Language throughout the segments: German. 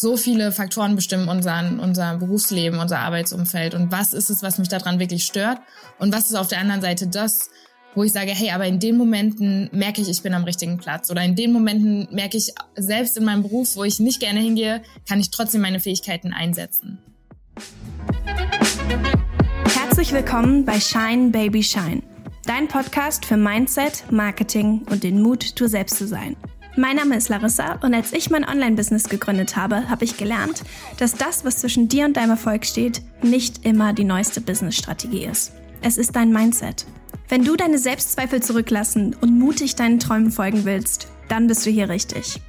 so viele Faktoren bestimmen unseren, unser Berufsleben, unser Arbeitsumfeld. Und was ist es, was mich daran wirklich stört? Und was ist auf der anderen Seite das, wo ich sage, hey, aber in den Momenten merke ich, ich bin am richtigen Platz. Oder in den Momenten merke ich, selbst in meinem Beruf, wo ich nicht gerne hingehe, kann ich trotzdem meine Fähigkeiten einsetzen. Herzlich willkommen bei Shine Baby Shine, dein Podcast für Mindset, Marketing und den Mut, du selbst zu sein. Mein Name ist Larissa und als ich mein Online-Business gegründet habe, habe ich gelernt, dass das, was zwischen dir und deinem Erfolg steht, nicht immer die neueste Business-Strategie ist. Es ist dein Mindset. Wenn du deine Selbstzweifel zurücklassen und mutig deinen Träumen folgen willst, dann bist du hier richtig.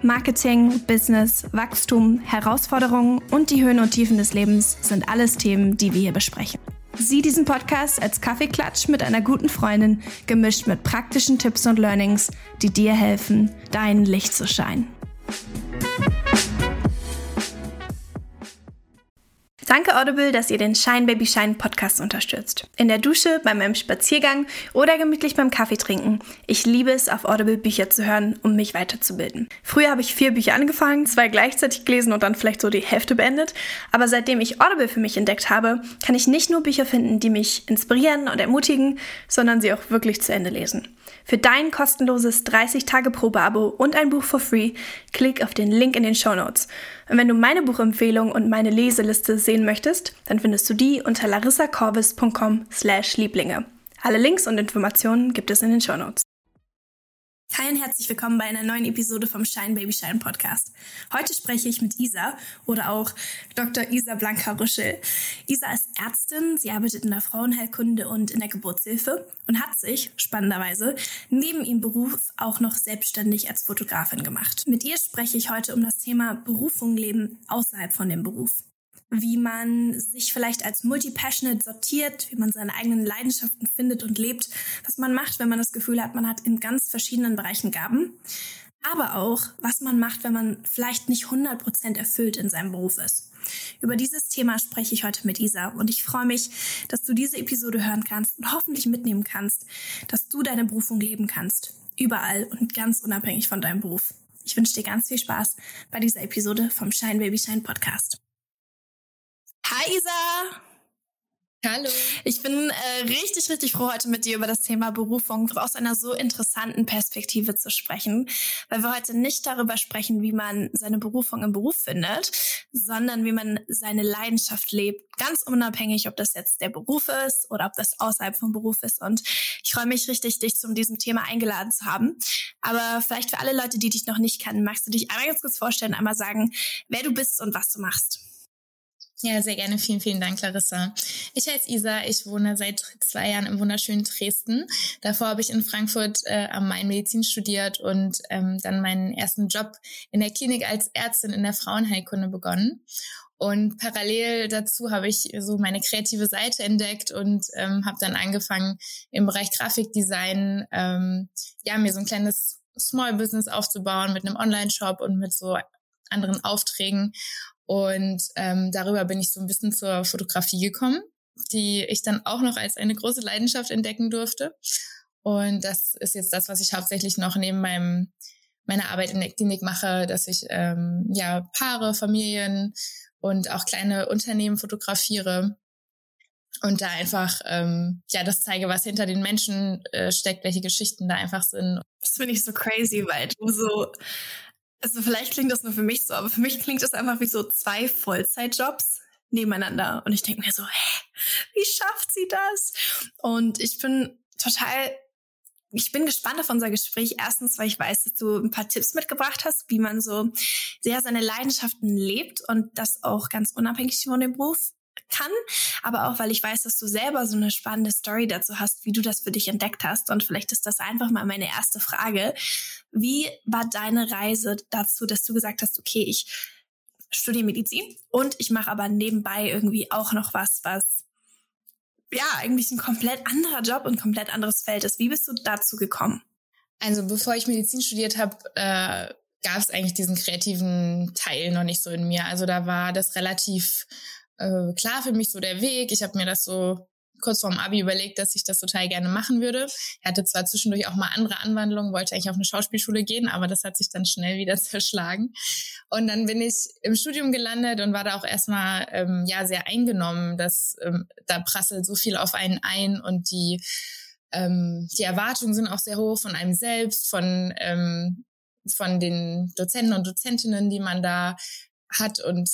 Marketing, Business, Wachstum, Herausforderungen und die Höhen und Tiefen des Lebens sind alles Themen, die wir hier besprechen. Sieh diesen Podcast als Kaffeeklatsch mit einer guten Freundin, gemischt mit praktischen Tipps und Learnings, die dir helfen, dein Licht zu scheinen. Danke Audible, dass ihr den Shine Baby Shine Podcast unterstützt. In der Dusche, bei meinem Spaziergang oder gemütlich beim Kaffee trinken. Ich liebe es, auf Audible Bücher zu hören, um mich weiterzubilden. Früher habe ich vier Bücher angefangen, zwei gleichzeitig gelesen und dann vielleicht so die Hälfte beendet. Aber seitdem ich Audible für mich entdeckt habe, kann ich nicht nur Bücher finden, die mich inspirieren und ermutigen, sondern sie auch wirklich zu Ende lesen. Für dein kostenloses 30-Tage-Probe-Abo und ein Buch for free, klick auf den Link in den Show Notes. Und wenn du meine Buchempfehlung und meine Leseliste sehen möchtest, dann findest du die unter larissacorvis.com slash Lieblinge. Alle Links und Informationen gibt es in den Show Notes. Hi und herzlich willkommen bei einer neuen Episode vom Shine Baby Shine Podcast. Heute spreche ich mit Isa oder auch Dr. Isa Blanca-Rüschel. Isa ist Ärztin, sie arbeitet in der Frauenheilkunde und in der Geburtshilfe und hat sich, spannenderweise, neben ihrem Beruf auch noch selbstständig als Fotografin gemacht. Mit ihr spreche ich heute um das Thema Berufung leben außerhalb von dem Beruf wie man sich vielleicht als multi-passionate sortiert, wie man seine eigenen Leidenschaften findet und lebt, was man macht, wenn man das Gefühl hat, man hat in ganz verschiedenen Bereichen Gaben, aber auch, was man macht, wenn man vielleicht nicht 100% erfüllt in seinem Beruf ist. Über dieses Thema spreche ich heute mit Isa und ich freue mich, dass du diese Episode hören kannst und hoffentlich mitnehmen kannst, dass du deine Berufung leben kannst. Überall und ganz unabhängig von deinem Beruf. Ich wünsche dir ganz viel Spaß bei dieser Episode vom Shine Baby Shine Podcast. Hi Isa! Hallo. Ich bin äh, richtig, richtig froh, heute mit dir über das Thema Berufung aus einer so interessanten Perspektive zu sprechen, weil wir heute nicht darüber sprechen, wie man seine Berufung im Beruf findet, sondern wie man seine Leidenschaft lebt, ganz unabhängig, ob das jetzt der Beruf ist oder ob das außerhalb vom Beruf ist. Und ich freue mich richtig, dich zu diesem Thema eingeladen zu haben. Aber vielleicht für alle Leute, die dich noch nicht kennen, magst du dich einmal ganz kurz vorstellen, einmal sagen, wer du bist und was du machst. Ja, sehr gerne. Vielen, vielen Dank, Larissa. Ich heiße Isa. Ich wohne seit zwei Jahren im wunderschönen Dresden. Davor habe ich in Frankfurt äh, am Main Medizin studiert und ähm, dann meinen ersten Job in der Klinik als Ärztin in der Frauenheilkunde begonnen. Und parallel dazu habe ich so meine kreative Seite entdeckt und ähm, habe dann angefangen im Bereich Grafikdesign, ähm, ja, mir so ein kleines Small Business aufzubauen mit einem Online-Shop und mit so anderen Aufträgen und ähm, darüber bin ich so ein bisschen zur Fotografie gekommen, die ich dann auch noch als eine große Leidenschaft entdecken durfte. Und das ist jetzt das, was ich hauptsächlich noch neben meinem meiner Arbeit in der Klinik mache, dass ich ähm, ja Paare, Familien und auch kleine Unternehmen fotografiere und da einfach ähm, ja das zeige, was hinter den Menschen äh, steckt, welche Geschichten da einfach sind. Das finde ich so crazy, weil du so also vielleicht klingt das nur für mich so, aber für mich klingt das einfach wie so zwei Vollzeitjobs nebeneinander. Und ich denke mir so, hä, wie schafft sie das? Und ich bin total, ich bin gespannt auf unser Gespräch. Erstens, weil ich weiß, dass du ein paar Tipps mitgebracht hast, wie man so sehr seine Leidenschaften lebt und das auch ganz unabhängig von dem Beruf kann, aber auch, weil ich weiß, dass du selber so eine spannende Story dazu hast, wie du das für dich entdeckt hast. Und vielleicht ist das einfach mal meine erste Frage. Wie war deine Reise dazu, dass du gesagt hast, okay, ich studiere Medizin und ich mache aber nebenbei irgendwie auch noch was, was ja eigentlich ein komplett anderer Job und komplett anderes Feld ist. Wie bist du dazu gekommen? Also bevor ich Medizin studiert habe, äh, gab es eigentlich diesen kreativen Teil noch nicht so in mir. Also da war das relativ äh, klar für mich so der Weg. Ich habe mir das so kurz vorm Abi überlegt, dass ich das total gerne machen würde. Er hatte zwar zwischendurch auch mal andere Anwandlungen, wollte eigentlich auf eine Schauspielschule gehen, aber das hat sich dann schnell wieder zerschlagen. Und dann bin ich im Studium gelandet und war da auch erstmal ähm, ja sehr eingenommen, dass ähm, da prasselt so viel auf einen ein und die ähm, die Erwartungen sind auch sehr hoch von einem selbst, von ähm, von den Dozenten und Dozentinnen, die man da hat und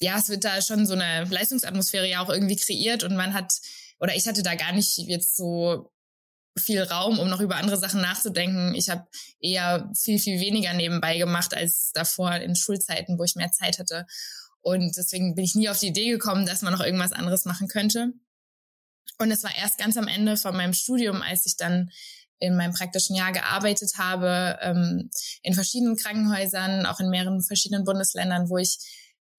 ja, es wird da schon so eine Leistungsatmosphäre ja auch irgendwie kreiert und man hat, oder ich hatte da gar nicht jetzt so viel Raum, um noch über andere Sachen nachzudenken. Ich habe eher viel, viel weniger nebenbei gemacht als davor in Schulzeiten, wo ich mehr Zeit hatte. Und deswegen bin ich nie auf die Idee gekommen, dass man noch irgendwas anderes machen könnte. Und es war erst ganz am Ende von meinem Studium, als ich dann in meinem praktischen Jahr gearbeitet habe, ähm, in verschiedenen Krankenhäusern, auch in mehreren verschiedenen Bundesländern, wo ich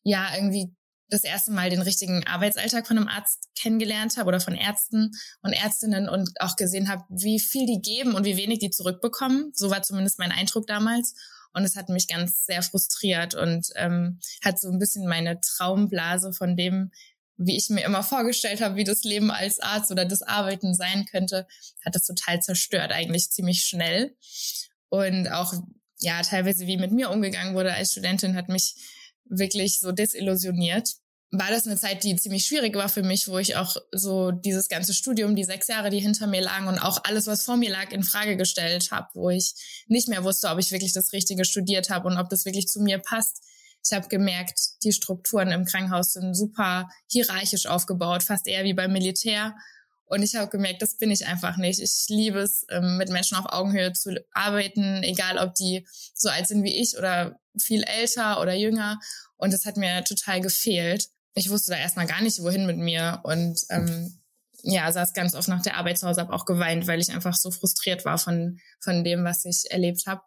ja irgendwie das erste Mal den richtigen Arbeitsalltag von einem Arzt kennengelernt habe oder von Ärzten und Ärztinnen und auch gesehen habe, wie viel die geben und wie wenig die zurückbekommen. So war zumindest mein Eindruck damals. Und es hat mich ganz sehr frustriert und ähm, hat so ein bisschen meine Traumblase von dem, wie ich mir immer vorgestellt habe, wie das Leben als Arzt oder das Arbeiten sein könnte, hat das total zerstört, eigentlich ziemlich schnell. Und auch, ja, teilweise wie mit mir umgegangen wurde als Studentin, hat mich wirklich so desillusioniert. War das eine Zeit, die ziemlich schwierig war für mich, wo ich auch so dieses ganze Studium, die sechs Jahre, die hinter mir lagen und auch alles, was vor mir lag, in Frage gestellt habe, wo ich nicht mehr wusste, ob ich wirklich das Richtige studiert habe und ob das wirklich zu mir passt ich habe gemerkt, die Strukturen im Krankenhaus sind super hierarchisch aufgebaut, fast eher wie beim Militär. Und ich habe gemerkt, das bin ich einfach nicht. Ich liebe es, ähm, mit Menschen auf Augenhöhe zu arbeiten, egal ob die so alt sind wie ich oder viel älter oder jünger. Und das hat mir total gefehlt. Ich wusste da erstmal gar nicht, wohin mit mir. Und ähm, ja, saß ganz oft nach der Arbeit zu Hause, habe auch geweint, weil ich einfach so frustriert war von, von dem, was ich erlebt habe.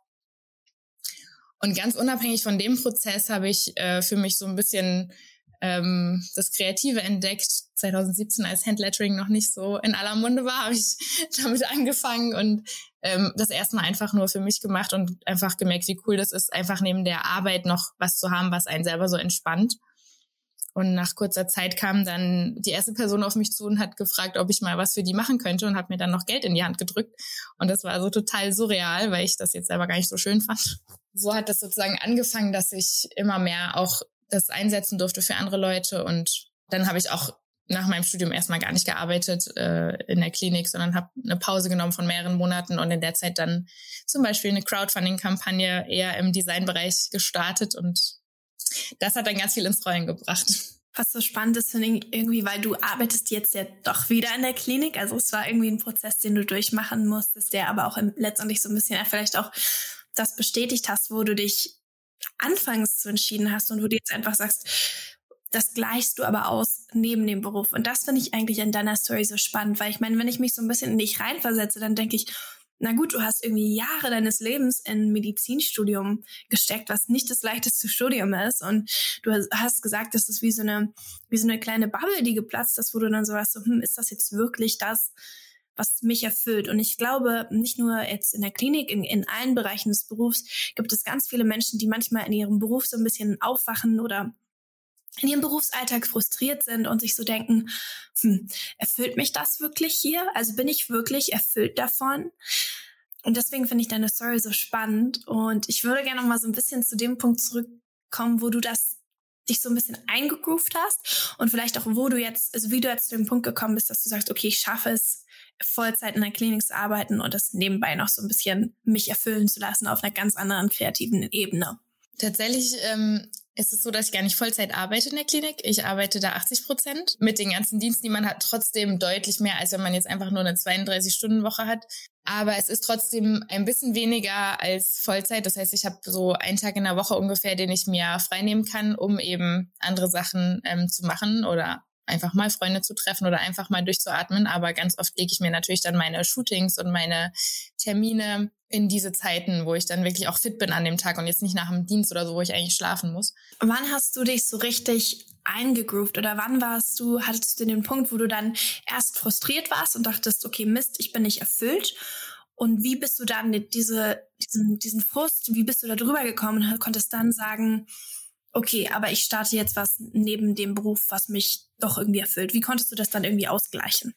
Und ganz unabhängig von dem Prozess habe ich äh, für mich so ein bisschen ähm, das Kreative entdeckt. 2017, als Handlettering noch nicht so in aller Munde war, habe ich damit angefangen und ähm, das erstmal einfach nur für mich gemacht und einfach gemerkt, wie cool das ist, einfach neben der Arbeit noch was zu haben, was einen selber so entspannt. Und nach kurzer Zeit kam dann die erste Person auf mich zu und hat gefragt, ob ich mal was für die machen könnte und hat mir dann noch Geld in die Hand gedrückt. Und das war so total surreal, weil ich das jetzt selber gar nicht so schön fand. So hat das sozusagen angefangen, dass ich immer mehr auch das einsetzen durfte für andere Leute. Und dann habe ich auch nach meinem Studium erstmal gar nicht gearbeitet äh, in der Klinik, sondern habe eine Pause genommen von mehreren Monaten und in der Zeit dann zum Beispiel eine Crowdfunding-Kampagne eher im Designbereich gestartet und das hat dann ganz viel ins Rollen gebracht. Was so spannend ist, finde ich irgendwie, weil du arbeitest jetzt ja doch wieder in der Klinik. Also es war irgendwie ein Prozess, den du durchmachen musstest, der aber auch letztendlich so ein bisschen vielleicht auch das bestätigt hast, wo du dich anfangs zu entschieden hast und wo du jetzt einfach sagst, das gleichst du aber aus neben dem Beruf. Und das finde ich eigentlich in deiner Story so spannend, weil ich meine, wenn ich mich so ein bisschen in dich reinversetze, dann denke ich, na gut, du hast irgendwie Jahre deines Lebens in Medizinstudium gesteckt, was nicht das leichteste Studium ist. Und du hast gesagt, das ist wie so eine, wie so eine kleine Bubble, die geplatzt ist, wo du dann so warst, so, hm, ist das jetzt wirklich das, was mich erfüllt? Und ich glaube, nicht nur jetzt in der Klinik, in, in allen Bereichen des Berufs gibt es ganz viele Menschen, die manchmal in ihrem Beruf so ein bisschen aufwachen oder in ihrem Berufsalltag frustriert sind und sich so denken, hm, erfüllt mich das wirklich hier? Also bin ich wirklich erfüllt davon? Und deswegen finde ich deine Story so spannend und ich würde gerne noch mal so ein bisschen zu dem Punkt zurückkommen, wo du das dich so ein bisschen eingegroovt hast und vielleicht auch, wo du jetzt, also wie du jetzt zu dem Punkt gekommen bist, dass du sagst, okay, ich schaffe es, Vollzeit in der Klinik zu arbeiten und das nebenbei noch so ein bisschen mich erfüllen zu lassen auf einer ganz anderen kreativen Ebene. Tatsächlich ähm, ist es so, dass ich gar nicht Vollzeit arbeite in der Klinik. Ich arbeite da 80 Prozent. Mit den ganzen Diensten, die man hat, trotzdem deutlich mehr, als wenn man jetzt einfach nur eine 32-Stunden-Woche hat. Aber es ist trotzdem ein bisschen weniger als Vollzeit. Das heißt, ich habe so einen Tag in der Woche ungefähr, den ich mir freinehmen kann, um eben andere Sachen ähm, zu machen oder einfach mal Freunde zu treffen oder einfach mal durchzuatmen. Aber ganz oft lege ich mir natürlich dann meine Shootings und meine Termine in diese Zeiten, wo ich dann wirklich auch fit bin an dem Tag und jetzt nicht nach dem Dienst oder so, wo ich eigentlich schlafen muss. Wann hast du dich so richtig eingegroovt oder wann warst du, hattest du den Punkt, wo du dann erst frustriert warst und dachtest, okay, Mist, ich bin nicht erfüllt? Und wie bist du dann diese, diesen, diesen Frust, wie bist du da drüber gekommen und konntest dann sagen, okay, aber ich starte jetzt was neben dem Beruf, was mich doch irgendwie erfüllt. Wie konntest du das dann irgendwie ausgleichen?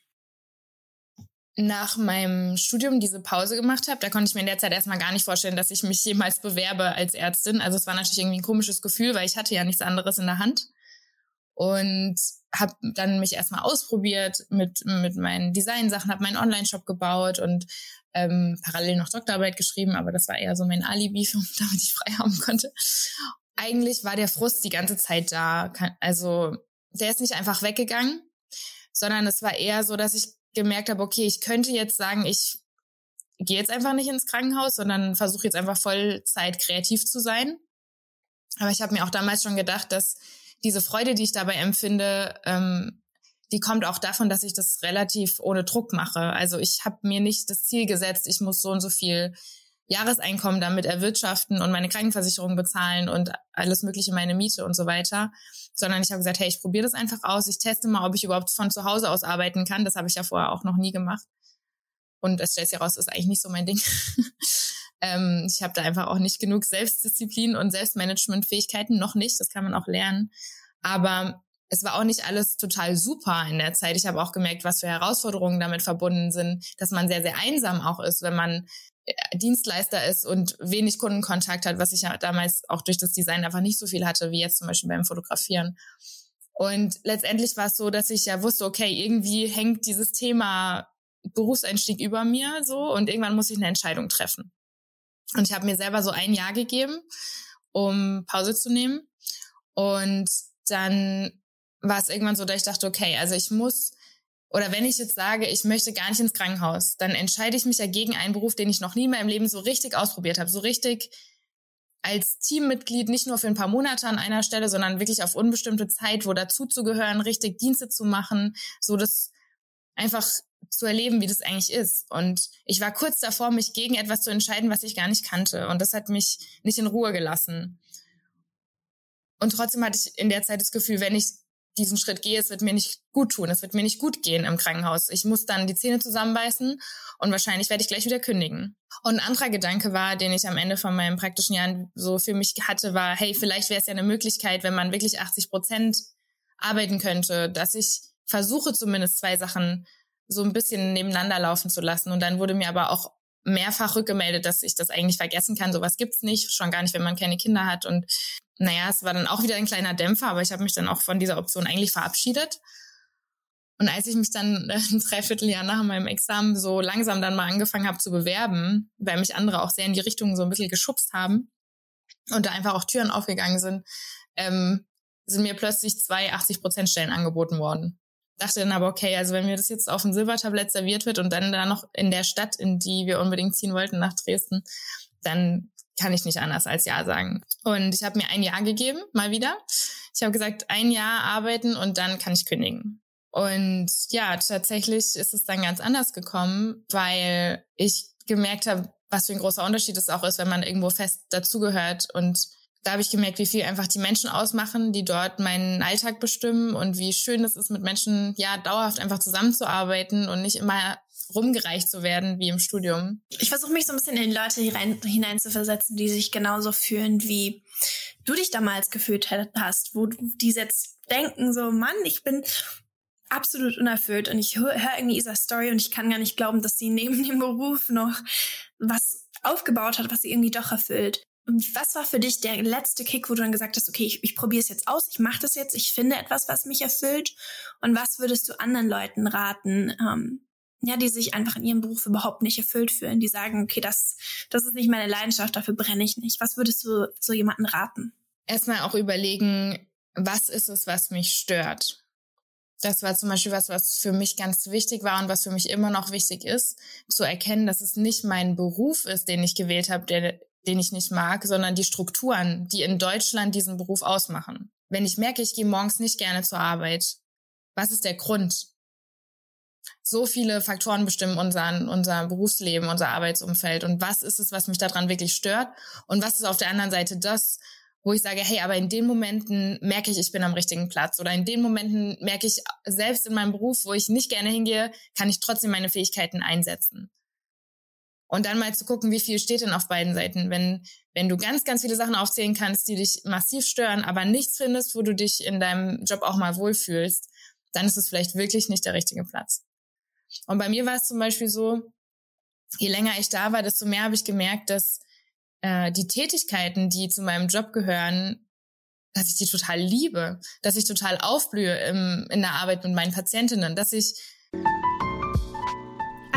nach meinem Studium diese Pause gemacht habe, da konnte ich mir in der Zeit erstmal gar nicht vorstellen, dass ich mich jemals bewerbe als Ärztin. Also es war natürlich irgendwie ein komisches Gefühl, weil ich hatte ja nichts anderes in der Hand. Und habe dann mich erstmal ausprobiert mit, mit meinen Designsachen, habe meinen Online-Shop gebaut und ähm, parallel noch Doktorarbeit geschrieben, aber das war eher so mein Alibi, damit ich frei haben konnte. Eigentlich war der Frust die ganze Zeit da. Also der ist nicht einfach weggegangen, sondern es war eher so, dass ich gemerkt habe, okay, ich könnte jetzt sagen, ich gehe jetzt einfach nicht ins Krankenhaus, sondern versuche jetzt einfach Vollzeit kreativ zu sein. Aber ich habe mir auch damals schon gedacht, dass diese Freude, die ich dabei empfinde, ähm, die kommt auch davon, dass ich das relativ ohne Druck mache. Also ich habe mir nicht das Ziel gesetzt, ich muss so und so viel Jahreseinkommen damit erwirtschaften und meine Krankenversicherung bezahlen und alles mögliche, meine Miete und so weiter, sondern ich habe gesagt, hey, ich probiere das einfach aus, ich teste mal, ob ich überhaupt von zu Hause aus arbeiten kann. Das habe ich ja vorher auch noch nie gemacht. Und es stellt sich heraus, ist eigentlich nicht so mein Ding. ähm, ich habe da einfach auch nicht genug Selbstdisziplin und Selbstmanagementfähigkeiten, noch nicht, das kann man auch lernen. Aber es war auch nicht alles total super in der Zeit. Ich habe auch gemerkt, was für Herausforderungen damit verbunden sind, dass man sehr, sehr einsam auch ist, wenn man Dienstleister ist und wenig Kundenkontakt hat, was ich ja damals auch durch das Design einfach nicht so viel hatte, wie jetzt zum Beispiel beim Fotografieren. Und letztendlich war es so, dass ich ja wusste, okay, irgendwie hängt dieses Thema Berufseinstieg über mir so und irgendwann muss ich eine Entscheidung treffen. Und ich habe mir selber so ein Jahr gegeben, um Pause zu nehmen. Und dann war es irgendwann so, dass ich dachte, okay, also ich muss oder wenn ich jetzt sage, ich möchte gar nicht ins Krankenhaus, dann entscheide ich mich ja gegen einen Beruf, den ich noch nie mehr im Leben so richtig ausprobiert habe, so richtig als Teammitglied nicht nur für ein paar Monate an einer Stelle, sondern wirklich auf unbestimmte Zeit, wo dazuzugehören, richtig Dienste zu machen, so das einfach zu erleben, wie das eigentlich ist. Und ich war kurz davor, mich gegen etwas zu entscheiden, was ich gar nicht kannte. Und das hat mich nicht in Ruhe gelassen. Und trotzdem hatte ich in der Zeit das Gefühl, wenn ich diesen Schritt gehe, es wird mir nicht gut tun, es wird mir nicht gut gehen im Krankenhaus. Ich muss dann die Zähne zusammenbeißen und wahrscheinlich werde ich gleich wieder kündigen. Und ein anderer Gedanke war, den ich am Ende von meinem praktischen Jahr so für mich hatte, war, hey, vielleicht wäre es ja eine Möglichkeit, wenn man wirklich 80 Prozent arbeiten könnte, dass ich versuche zumindest zwei Sachen so ein bisschen nebeneinander laufen zu lassen. Und dann wurde mir aber auch mehrfach rückgemeldet, dass ich das eigentlich vergessen kann. Sowas gibt's nicht, schon gar nicht, wenn man keine Kinder hat. Und naja, es war dann auch wieder ein kleiner Dämpfer, aber ich habe mich dann auch von dieser Option eigentlich verabschiedet. Und als ich mich dann ein Dreivierteljahr nach meinem Examen so langsam dann mal angefangen habe zu bewerben, weil mich andere auch sehr in die Richtung so ein bisschen geschubst haben und da einfach auch Türen aufgegangen sind, ähm, sind mir plötzlich zwei 80% Stellen angeboten worden. Dachte dann aber, okay, also wenn mir das jetzt auf dem Silbertablett serviert wird und dann da noch in der Stadt, in die wir unbedingt ziehen wollten, nach Dresden, dann kann ich nicht anders als Ja sagen. Und ich habe mir ein Jahr gegeben, mal wieder. Ich habe gesagt, ein Jahr arbeiten und dann kann ich kündigen. Und ja, tatsächlich ist es dann ganz anders gekommen, weil ich gemerkt habe, was für ein großer Unterschied es auch ist, wenn man irgendwo fest dazugehört. Und da habe ich gemerkt, wie viel einfach die Menschen ausmachen, die dort meinen Alltag bestimmen und wie schön es ist, mit Menschen ja dauerhaft einfach zusammenzuarbeiten und nicht immer rumgereicht zu werden wie im Studium. Ich versuche mich so ein bisschen in Leute hinein zu versetzen, die sich genauso fühlen, wie du dich damals gefühlt hast, wo die jetzt denken so, Mann, ich bin absolut unerfüllt und ich höre hör irgendwie Isas Story und ich kann gar nicht glauben, dass sie neben dem Beruf noch was aufgebaut hat, was sie irgendwie doch erfüllt. Was war für dich der letzte Kick, wo du dann gesagt hast, okay, ich, ich probiere es jetzt aus, ich mache das jetzt, ich finde etwas, was mich erfüllt? Und was würdest du anderen Leuten raten, ähm, ja, die sich einfach in ihrem Beruf überhaupt nicht erfüllt fühlen, die sagen, okay, das, das ist nicht meine Leidenschaft, dafür brenne ich nicht. Was würdest du so jemanden raten? Erstmal auch überlegen, was ist es, was mich stört? Das war zum Beispiel was, was für mich ganz wichtig war und was für mich immer noch wichtig ist, zu erkennen, dass es nicht mein Beruf ist, den ich gewählt habe, der, den ich nicht mag, sondern die Strukturen, die in Deutschland diesen Beruf ausmachen. Wenn ich merke, ich gehe morgens nicht gerne zur Arbeit, was ist der Grund? so viele Faktoren bestimmen unser, unser Berufsleben, unser Arbeitsumfeld. Und was ist es, was mich daran wirklich stört? Und was ist auf der anderen Seite das, wo ich sage, hey, aber in den Momenten merke ich, ich bin am richtigen Platz. Oder in den Momenten merke ich, selbst in meinem Beruf, wo ich nicht gerne hingehe, kann ich trotzdem meine Fähigkeiten einsetzen. Und dann mal zu gucken, wie viel steht denn auf beiden Seiten. Wenn, wenn du ganz, ganz viele Sachen aufzählen kannst, die dich massiv stören, aber nichts findest, wo du dich in deinem Job auch mal wohlfühlst, dann ist es vielleicht wirklich nicht der richtige Platz. Und bei mir war es zum Beispiel so, je länger ich da war, desto mehr habe ich gemerkt, dass äh, die Tätigkeiten, die zu meinem Job gehören, dass ich die total liebe, dass ich total aufblühe im, in der Arbeit mit meinen Patientinnen, dass ich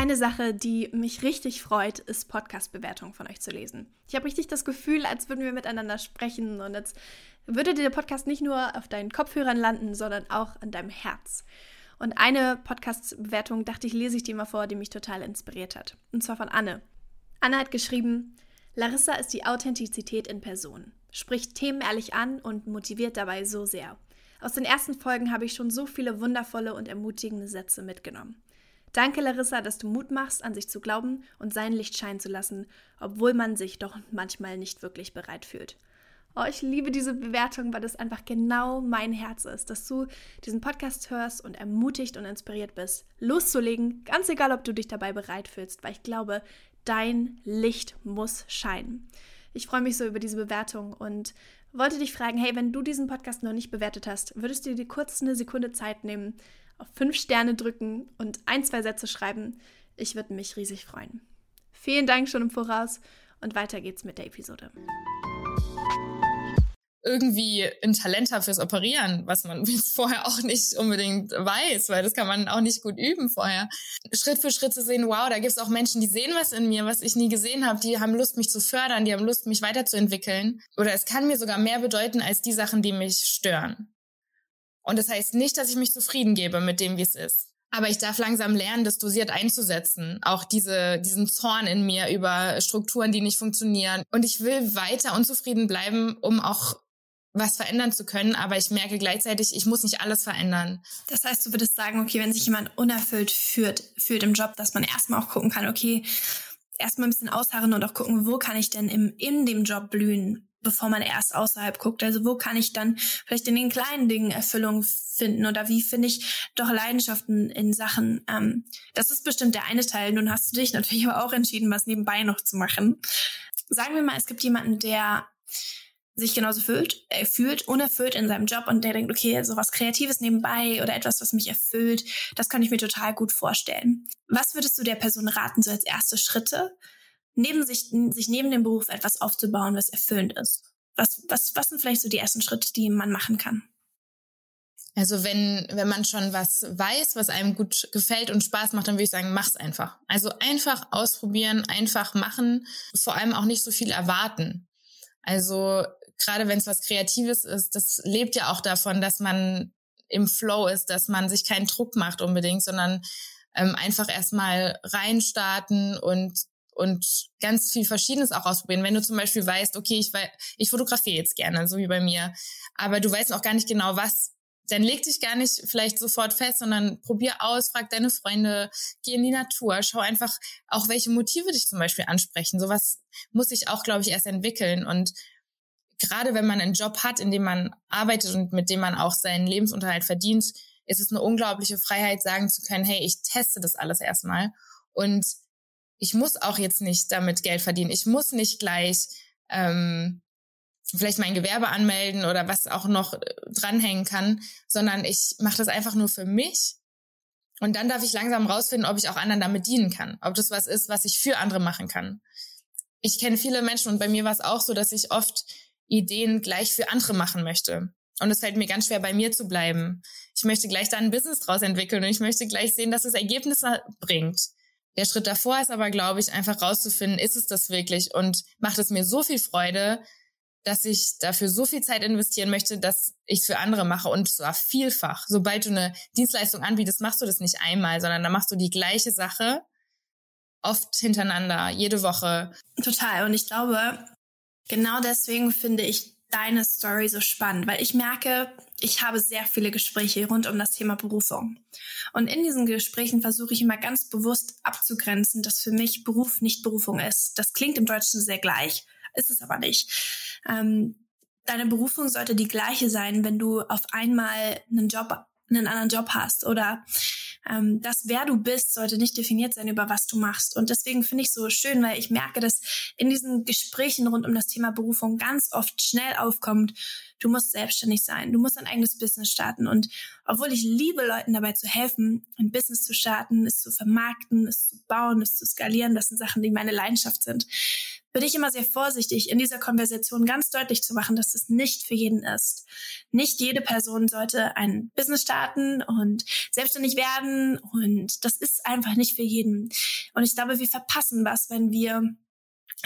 eine Sache, die mich richtig freut, ist Podcast-Bewertungen von euch zu lesen. Ich habe richtig das Gefühl, als würden wir miteinander sprechen und als würde der Podcast nicht nur auf deinen Kopfhörern landen, sondern auch an deinem Herz. Und eine Podcast-Bewertung dachte ich, lese ich dir mal vor, die mich total inspiriert hat. Und zwar von Anne. Anne hat geschrieben, Larissa ist die Authentizität in Person, spricht Themen ehrlich an und motiviert dabei so sehr. Aus den ersten Folgen habe ich schon so viele wundervolle und ermutigende Sätze mitgenommen. Danke, Larissa, dass du Mut machst, an sich zu glauben und sein Licht scheinen zu lassen, obwohl man sich doch manchmal nicht wirklich bereit fühlt. Oh, ich liebe diese Bewertung, weil das einfach genau mein Herz ist, dass du diesen Podcast hörst und ermutigt und inspiriert bist, loszulegen, ganz egal, ob du dich dabei bereit fühlst, weil ich glaube, dein Licht muss scheinen. Ich freue mich so über diese Bewertung und wollte dich fragen, hey, wenn du diesen Podcast noch nicht bewertet hast, würdest du dir kurz eine Sekunde Zeit nehmen, auf fünf Sterne drücken und ein, zwei Sätze schreiben? Ich würde mich riesig freuen. Vielen Dank schon im Voraus und weiter geht's mit der Episode irgendwie ein Talent habe fürs Operieren, was man vorher auch nicht unbedingt weiß, weil das kann man auch nicht gut üben vorher. Schritt für Schritt zu sehen, wow, da gibt es auch Menschen, die sehen was in mir, was ich nie gesehen habe, die haben Lust, mich zu fördern, die haben Lust, mich weiterzuentwickeln. Oder es kann mir sogar mehr bedeuten als die Sachen, die mich stören. Und das heißt nicht, dass ich mich zufrieden gebe mit dem, wie es ist. Aber ich darf langsam lernen, das dosiert einzusetzen. Auch diese, diesen Zorn in mir über Strukturen, die nicht funktionieren. Und ich will weiter unzufrieden bleiben, um auch was verändern zu können, aber ich merke gleichzeitig, ich muss nicht alles verändern. Das heißt, du würdest sagen, okay, wenn sich jemand unerfüllt fühlt, fühlt im Job, dass man erstmal auch gucken kann, okay, erstmal ein bisschen ausharren und auch gucken, wo kann ich denn im, in dem Job blühen, bevor man erst außerhalb guckt. Also wo kann ich dann vielleicht in den kleinen Dingen Erfüllung finden oder wie finde ich doch Leidenschaften in Sachen. Ähm, das ist bestimmt der eine Teil. Nun hast du dich natürlich aber auch entschieden, was nebenbei noch zu machen. Sagen wir mal, es gibt jemanden, der sich genauso fühlt, äh, fühlt, unerfüllt in seinem Job und der denkt, okay, so was Kreatives nebenbei oder etwas, was mich erfüllt, das kann ich mir total gut vorstellen. Was würdest du der Person raten, so als erste Schritte, neben sich, sich neben dem Beruf etwas aufzubauen, was erfüllend ist? Was, was, was sind vielleicht so die ersten Schritte, die man machen kann? Also wenn, wenn man schon was weiß, was einem gut gefällt und Spaß macht, dann würde ich sagen, mach's einfach. Also einfach ausprobieren, einfach machen, vor allem auch nicht so viel erwarten. Also gerade wenn es was Kreatives ist, das lebt ja auch davon, dass man im Flow ist, dass man sich keinen Druck macht unbedingt, sondern ähm, einfach erstmal reinstarten und und ganz viel Verschiedenes auch ausprobieren. Wenn du zum Beispiel weißt, okay, ich, ich fotografiere jetzt gerne, so wie bei mir, aber du weißt auch gar nicht genau, was, dann leg dich gar nicht vielleicht sofort fest, sondern probier aus, frag deine Freunde, geh in die Natur, schau einfach auch, welche Motive dich zum Beispiel ansprechen. Sowas muss sich auch, glaube ich, erst entwickeln und gerade wenn man einen Job hat, in dem man arbeitet und mit dem man auch seinen Lebensunterhalt verdient, ist es eine unglaubliche Freiheit, sagen zu können, hey, ich teste das alles erstmal und ich muss auch jetzt nicht damit Geld verdienen. Ich muss nicht gleich ähm, vielleicht mein Gewerbe anmelden oder was auch noch äh, dranhängen kann, sondern ich mache das einfach nur für mich. Und dann darf ich langsam rausfinden, ob ich auch anderen damit dienen kann, ob das was ist, was ich für andere machen kann. Ich kenne viele Menschen und bei mir war es auch so, dass ich oft Ideen gleich für andere machen möchte. Und es fällt mir ganz schwer, bei mir zu bleiben. Ich möchte gleich da ein Business draus entwickeln und ich möchte gleich sehen, dass es Ergebnisse bringt. Der Schritt davor ist aber, glaube ich, einfach rauszufinden, ist es das wirklich und macht es mir so viel Freude, dass ich dafür so viel Zeit investieren möchte, dass ich es für andere mache und zwar vielfach. Sobald du eine Dienstleistung anbietest, machst du das nicht einmal, sondern dann machst du die gleiche Sache oft hintereinander, jede Woche. Total. Und ich glaube, Genau deswegen finde ich deine Story so spannend, weil ich merke, ich habe sehr viele Gespräche rund um das Thema Berufung. Und in diesen Gesprächen versuche ich immer ganz bewusst abzugrenzen, dass für mich Beruf nicht Berufung ist. Das klingt im Deutschen sehr gleich, ist es aber nicht. Ähm, deine Berufung sollte die gleiche sein, wenn du auf einmal einen Job, einen anderen Job hast oder ähm, das, wer du bist, sollte nicht definiert sein über was du machst. Und deswegen finde ich so schön, weil ich merke, dass in diesen Gesprächen rund um das Thema Berufung ganz oft schnell aufkommt, du musst selbstständig sein, du musst ein eigenes Business starten. Und obwohl ich liebe, Leuten dabei zu helfen, ein Business zu starten, es zu vermarkten, es zu bauen, es zu skalieren, das sind Sachen, die meine Leidenschaft sind, bin ich immer sehr vorsichtig, in dieser Konversation ganz deutlich zu machen, dass es nicht für jeden ist. Nicht jede Person sollte ein Business starten und selbstständig werden und das ist einfach nicht für jeden. Und ich glaube, wir verpassen was, wenn wir